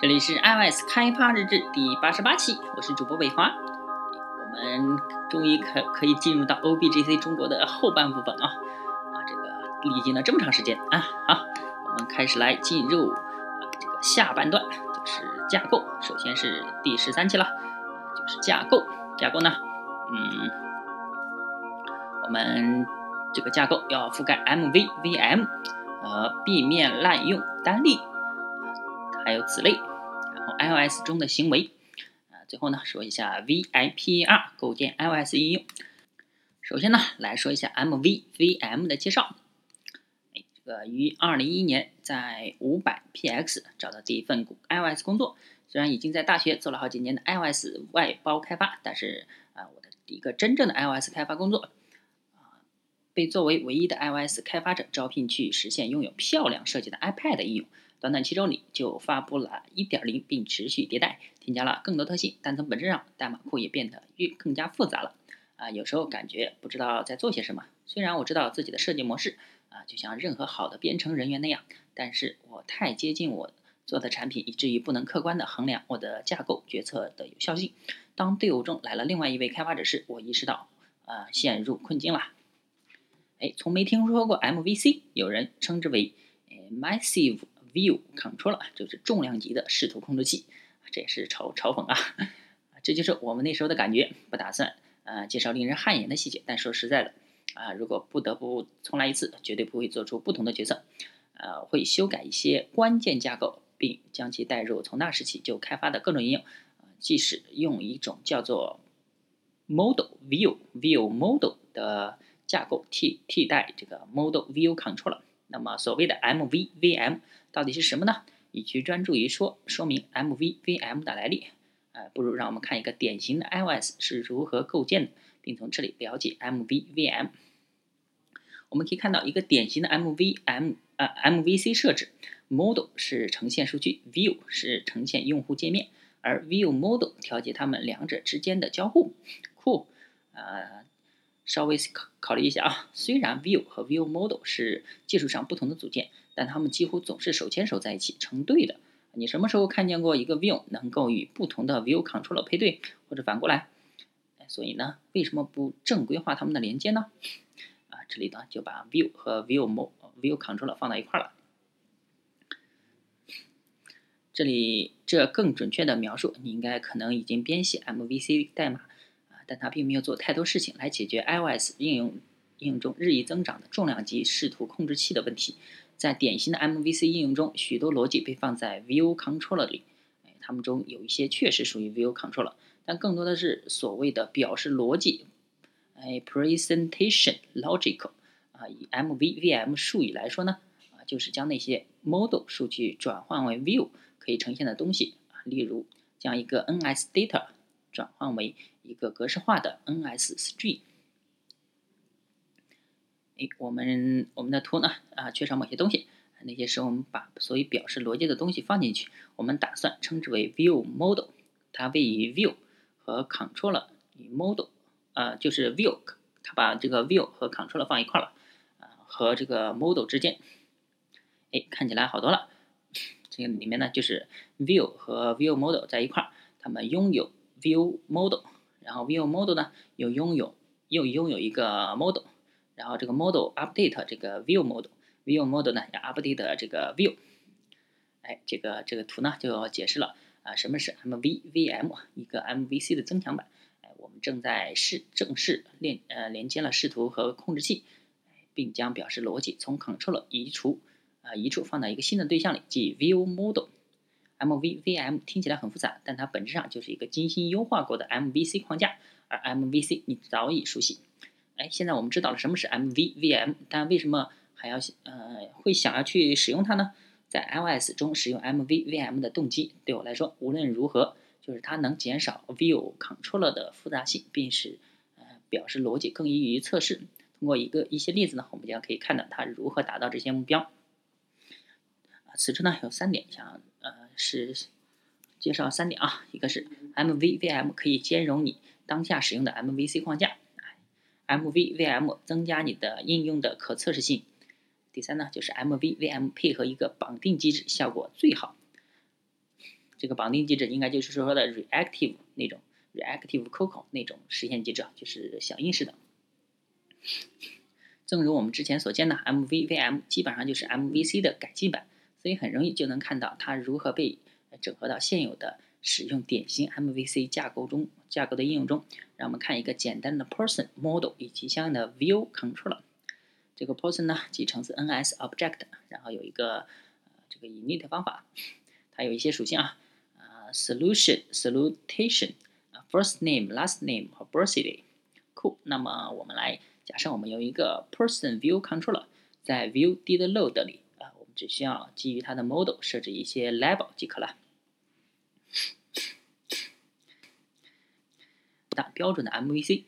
这里是 iOS 开发日志第八十八期，我是主播伟华。我们终于可可以进入到 OBGC 中国的后半部分啊啊！这个历经了这么长时间啊，好，我们开始来进入啊这个下半段，就是架构。首先是第十三期了，就是架构。架构呢，嗯，我们这个架构要覆盖 MVVM 和避免滥用单例，还有此类。iOS 中的行为，啊，最后呢说一下 VIPR 构建 iOS 应用。首先呢来说一下 MVVM 的介绍。这个于2011年在 500px 找到第一份 iOS 工作。虽然已经在大学做了好几年的 iOS 外包开发，但是啊，我的一个真正的 iOS 开发工作，被作为唯一的 iOS 开发者招聘去实现拥有漂亮设计的 iPad 应用。短短七周里就发布了1.0，并持续迭代，添加了更多特性，但从本质上，代码库也变得越更加复杂了。啊，有时候感觉不知道在做些什么。虽然我知道自己的设计模式，啊，就像任何好的编程人员那样，但是我太接近我做的产品，以至于不能客观的衡量我的架构决策的有效性。当队伍中来了另外一位开发者时，我意识到，啊，陷入困境了。哎，从没听说过 MVC，有人称之为 Massive。View Controller 就是重量级的视图控制器，这也是嘲嘲讽 啊！这就是我们那时候的感觉。不打算呃介绍令人汗颜的细节，但说实在的啊，如果不得不重来一次，绝对不会做出不同的决策。呃，会修改一些关键架构，并将其带入从那时起就开发的各种应用。即使用一种叫做 Model View View Model 的架构替替代这个 Model View Controller。那么，所谓的 MVVM 到底是什么呢？与其专注于说说明 MVVM 的来历，呃，不如让我们看一个典型的 iOS 是如何构建的，并从这里了解 MVVM。我们可以看到一个典型的 MVM 呃 MVC 设置，Model 是呈现数据，View 是呈现用户界面，而 View Model 调节它们两者之间的交互。Cool，呃。稍微考考虑一下啊，虽然 View 和 View Model 是技术上不同的组件，但它们几乎总是手牵手在一起成对的。你什么时候看见过一个 View 能够与不同的 View Controller 配对，或者反过来？所以呢，为什么不正规化它们的连接呢？啊，这里呢就把 View 和 View Mo View Controller 放到一块儿了。这里这更准确的描述，你应该可能已经编写 MVC 代码。但它并没有做太多事情来解决 iOS 应用应用中日益增长的重量级视图控制器的问题。在典型的 MVC 应用中，许多逻辑被放在 View Controller 里，哎，它们中有一些确实属于 View Controller，但更多的是所谓的表示逻辑，哎，Presentation Logical 啊，以 MVVM 术语来说呢，啊，就是将那些 Model 数据转换为 View 可以呈现的东西，啊，例如将一个 NSData 转换为一个格式化的 NS string，哎，我们我们的图呢啊缺少某些东西，那些是我们把所以表示逻辑的东西放进去，我们打算称之为 view model，它位于 view 和 controller 与 model，呃就是 view，它把这个 view 和 controller 放一块了，啊和这个 model 之间，哎看起来好多了，这个里面呢就是 view 和 view model 在一块，它们拥有 view model。然后 view model 呢又拥有又拥有一个 model，然后这个 model update 这个 view model，view model 呢要 update 这个 view，哎，这个这个图呢就解释了啊什么是 MVVM，一个 MVC 的增强版。哎，我们正在试正式连呃连接了视图和控制器，并将表示逻辑从 controller 移除啊移除放到一个新的对象里，即 view model。MVVM 听起来很复杂，但它本质上就是一个精心优化过的 MVC 框架，而 MVC 你早已熟悉。哎，现在我们知道了什么是 MVVM，但为什么还要呃会想要去使用它呢？在 iOS 中使用 MVVM 的动机，对我来说无论如何就是它能减少 View Controller 的复杂性，并使呃表示逻辑更易于测试。通过一个一些例子呢，我们将可以看到它如何达到这些目标。啊，此处呢有三点想。呃，是介绍三点啊，一个是 MVVM 可以兼容你当下使用的 MVC 框架，MVVM 增加你的应用的可测试性。第三呢，就是 MVVM 配合一个绑定机制，效果最好。这个绑定机制应该就是说的 reactive 那种 reactive COCO 那种实现机制，就是响应式的。正如我们之前所见的，MVVM 基本上就是 MVC 的改进版，所以很容易就能看到它如何被整合到现有的使用典型 MVC 架构中架构的应用中。让我们看一个简单的 Person Model 以及相应的 View Controller。这个 Person 呢，继承自 NS Object，然后有一个这个 init 方法，它有一些属性啊，呃 Solution Salutation、First Name、Last Name 和 Birthday。cool。那么我们来。假设我们有一个 person view controller，在 view did load 里，只需要基于它的 model 设置一些 label 即可了。当标准的 MVC，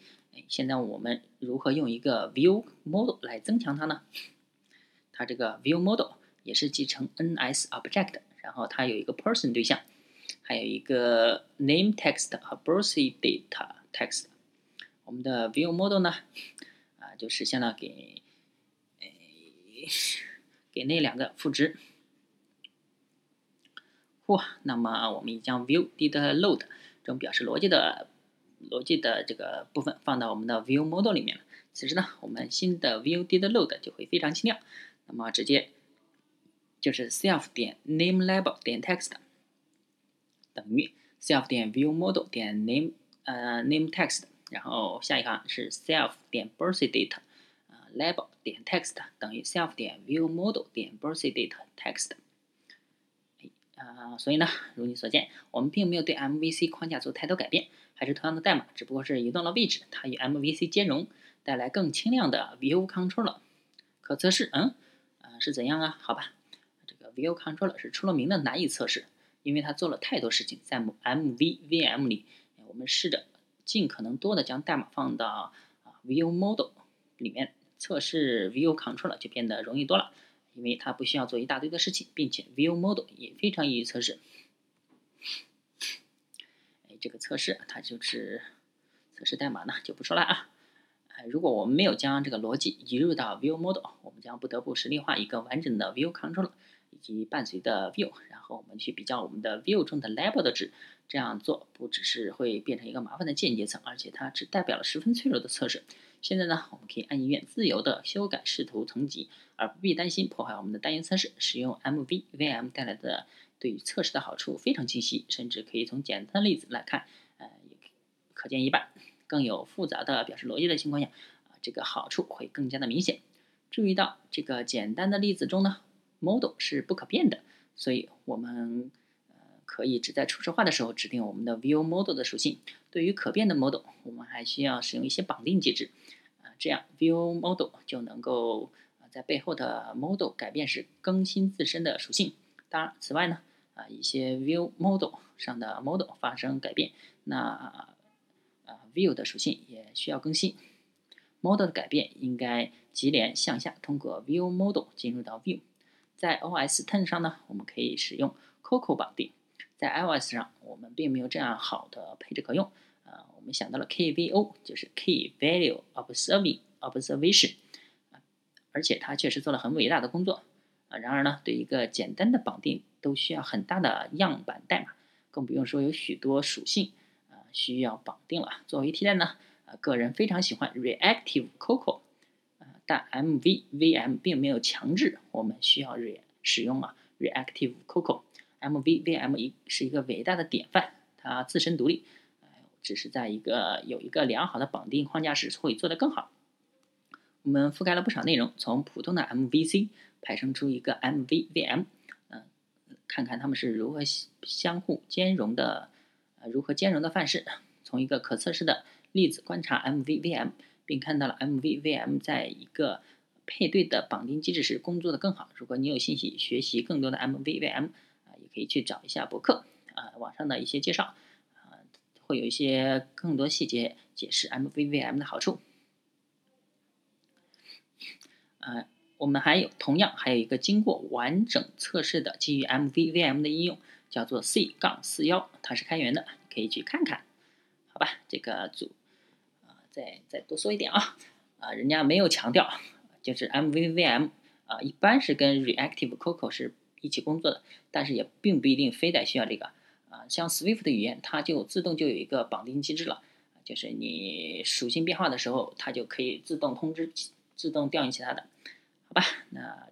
现在我们如何用一个 view model 来增强它呢？它这个 view model 也是继承 NS object，然后它有一个 person 对象，还有一个 name text 和 birthday date text。我们的 view model 呢？啊就实现了给哎，给那两个赋值。嚯，那么我们已将 view did load 这种表示逻辑的逻辑的这个部分放到我们的 view model 里面了。此时呢，我们新的 view did load 就会非常清亮。那么直接就是 self 点 name label 点 text 等于 self 点 view model 点 name 呃 name text。然后下一行是 self 点 birth date label 点 text 等于 self 点 view model 点 birthday date text。啊，所以呢，如你所见，我们并没有对 MVC 框架做太多改变，还是同样的代码，只不过是移动了位置，它与 MVC 兼容，带来更轻量的 view controller。可测试，嗯，啊是怎样啊？好吧，这个 view controller 是出了名的难以测试，因为它做了太多事情，在 MVVM 里，我们试着。尽可能多的将代码放到啊 View Model 里面测试 View Controller 就变得容易多了，因为它不需要做一大堆的事情，并且 View Model 也非常易于测试。哎，这个测试它就是测试代码呢就不说了啊。哎，如果我们没有将这个逻辑移入到 View Model，我们将不得不实例化一个完整的 View Controller 以及伴随的 View，然后我们去比较我们的 View 中的 Label 的值。这样做不只是会变成一个麻烦的间接层，而且它只代表了十分脆弱的测试。现在呢，我们可以按意愿自由的修改视图层级，而不必担心破坏我们的单元测试。使用 MVVM 带来的对于测试的好处非常清晰，甚至可以从简单的例子来看，呃，可见一斑。更有复杂的表示逻辑的情况下，啊，这个好处会更加的明显。注意到这个简单的例子中呢，model 是不可变的，所以我们。可以只在初始化的时候指定我们的 view model 的属性。对于可变的 model，我们还需要使用一些绑定机制，啊，这样 view model 就能够在背后的 model 改变时更新自身的属性。当然，此外呢，啊，一些 view model 上的 model 发生改变，那啊 view 的属性也需要更新。model 的改变应该级联向下通过 view model 进入到 view。在 OS Ten 上呢，我们可以使用 Coco 绑定。在 iOS 上，我们并没有这样好的配置可用。呃，我们想到了 KVO，就是 Key Value Observing Observation，而且它确实做了很伟大的工作。啊，然而呢，对一个简单的绑定都需要很大的样板代码，更不用说有许多属性啊需要绑定了。作为替代呢，呃，个人非常喜欢 Reactive Coco，呃，但 MVVM 并没有强制我们需要 re 使用啊 Reactive Coco。MVVM 一是一个伟大的典范，它自身独立，只是在一个有一个良好的绑定框架时会做得更好。我们覆盖了不少内容，从普通的 MVC 派生出一个 MVVM，嗯，看看它们是如何相互兼容的，呃，如何兼容的范式。从一个可测试的例子观察 MVVM，并看到了 MVVM 在一个配对的绑定机制时工作的更好。如果你有兴趣学习更多的 MVVM，可以去找一下博客啊，网上的一些介绍啊，会有一些更多细节解释 MVVM 的好处。呃，我们还有同样还有一个经过完整测试的基于 MVVM 的应用，叫做 C 杠四幺，它是开源的，可以去看看。好吧，这个组啊，再再多说一点啊啊，人家没有强调，就是 MVVM 啊，一般是跟 Reactive Coco 是。一起工作的，但是也并不一定非得需要这个啊像 Swift 的语言，它就自动就有一个绑定机制了，就是你属性变化的时候，它就可以自动通知、自动调用其他的，好吧？那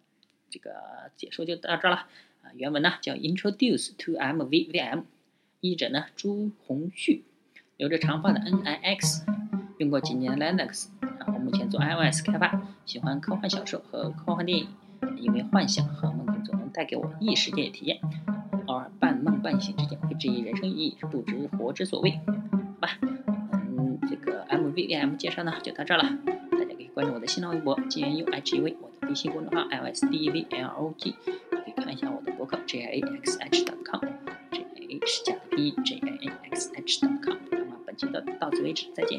这个解说就到这了。啊，原文呢叫 Introduce to MVVM，译者呢朱红旭，留着长发的 NIX，用过几年 Linux，然后目前做 iOS 开发，喜欢科幻小说和科幻电影，因为幻想和梦境总带给我异世界的体验，偶尔半梦半醒之间会质疑人生意义，不知活之所谓，好吧？嗯，这个 MVM 介绍呢就到这了，大家可以关注我的新浪微博 G N U H E V，我的微信公众号 LSDVLOG 可以。看一下我的博客 j i a x h dot com，j a 是加的 b j i a x h dot com。那么本期的到此为止，再见。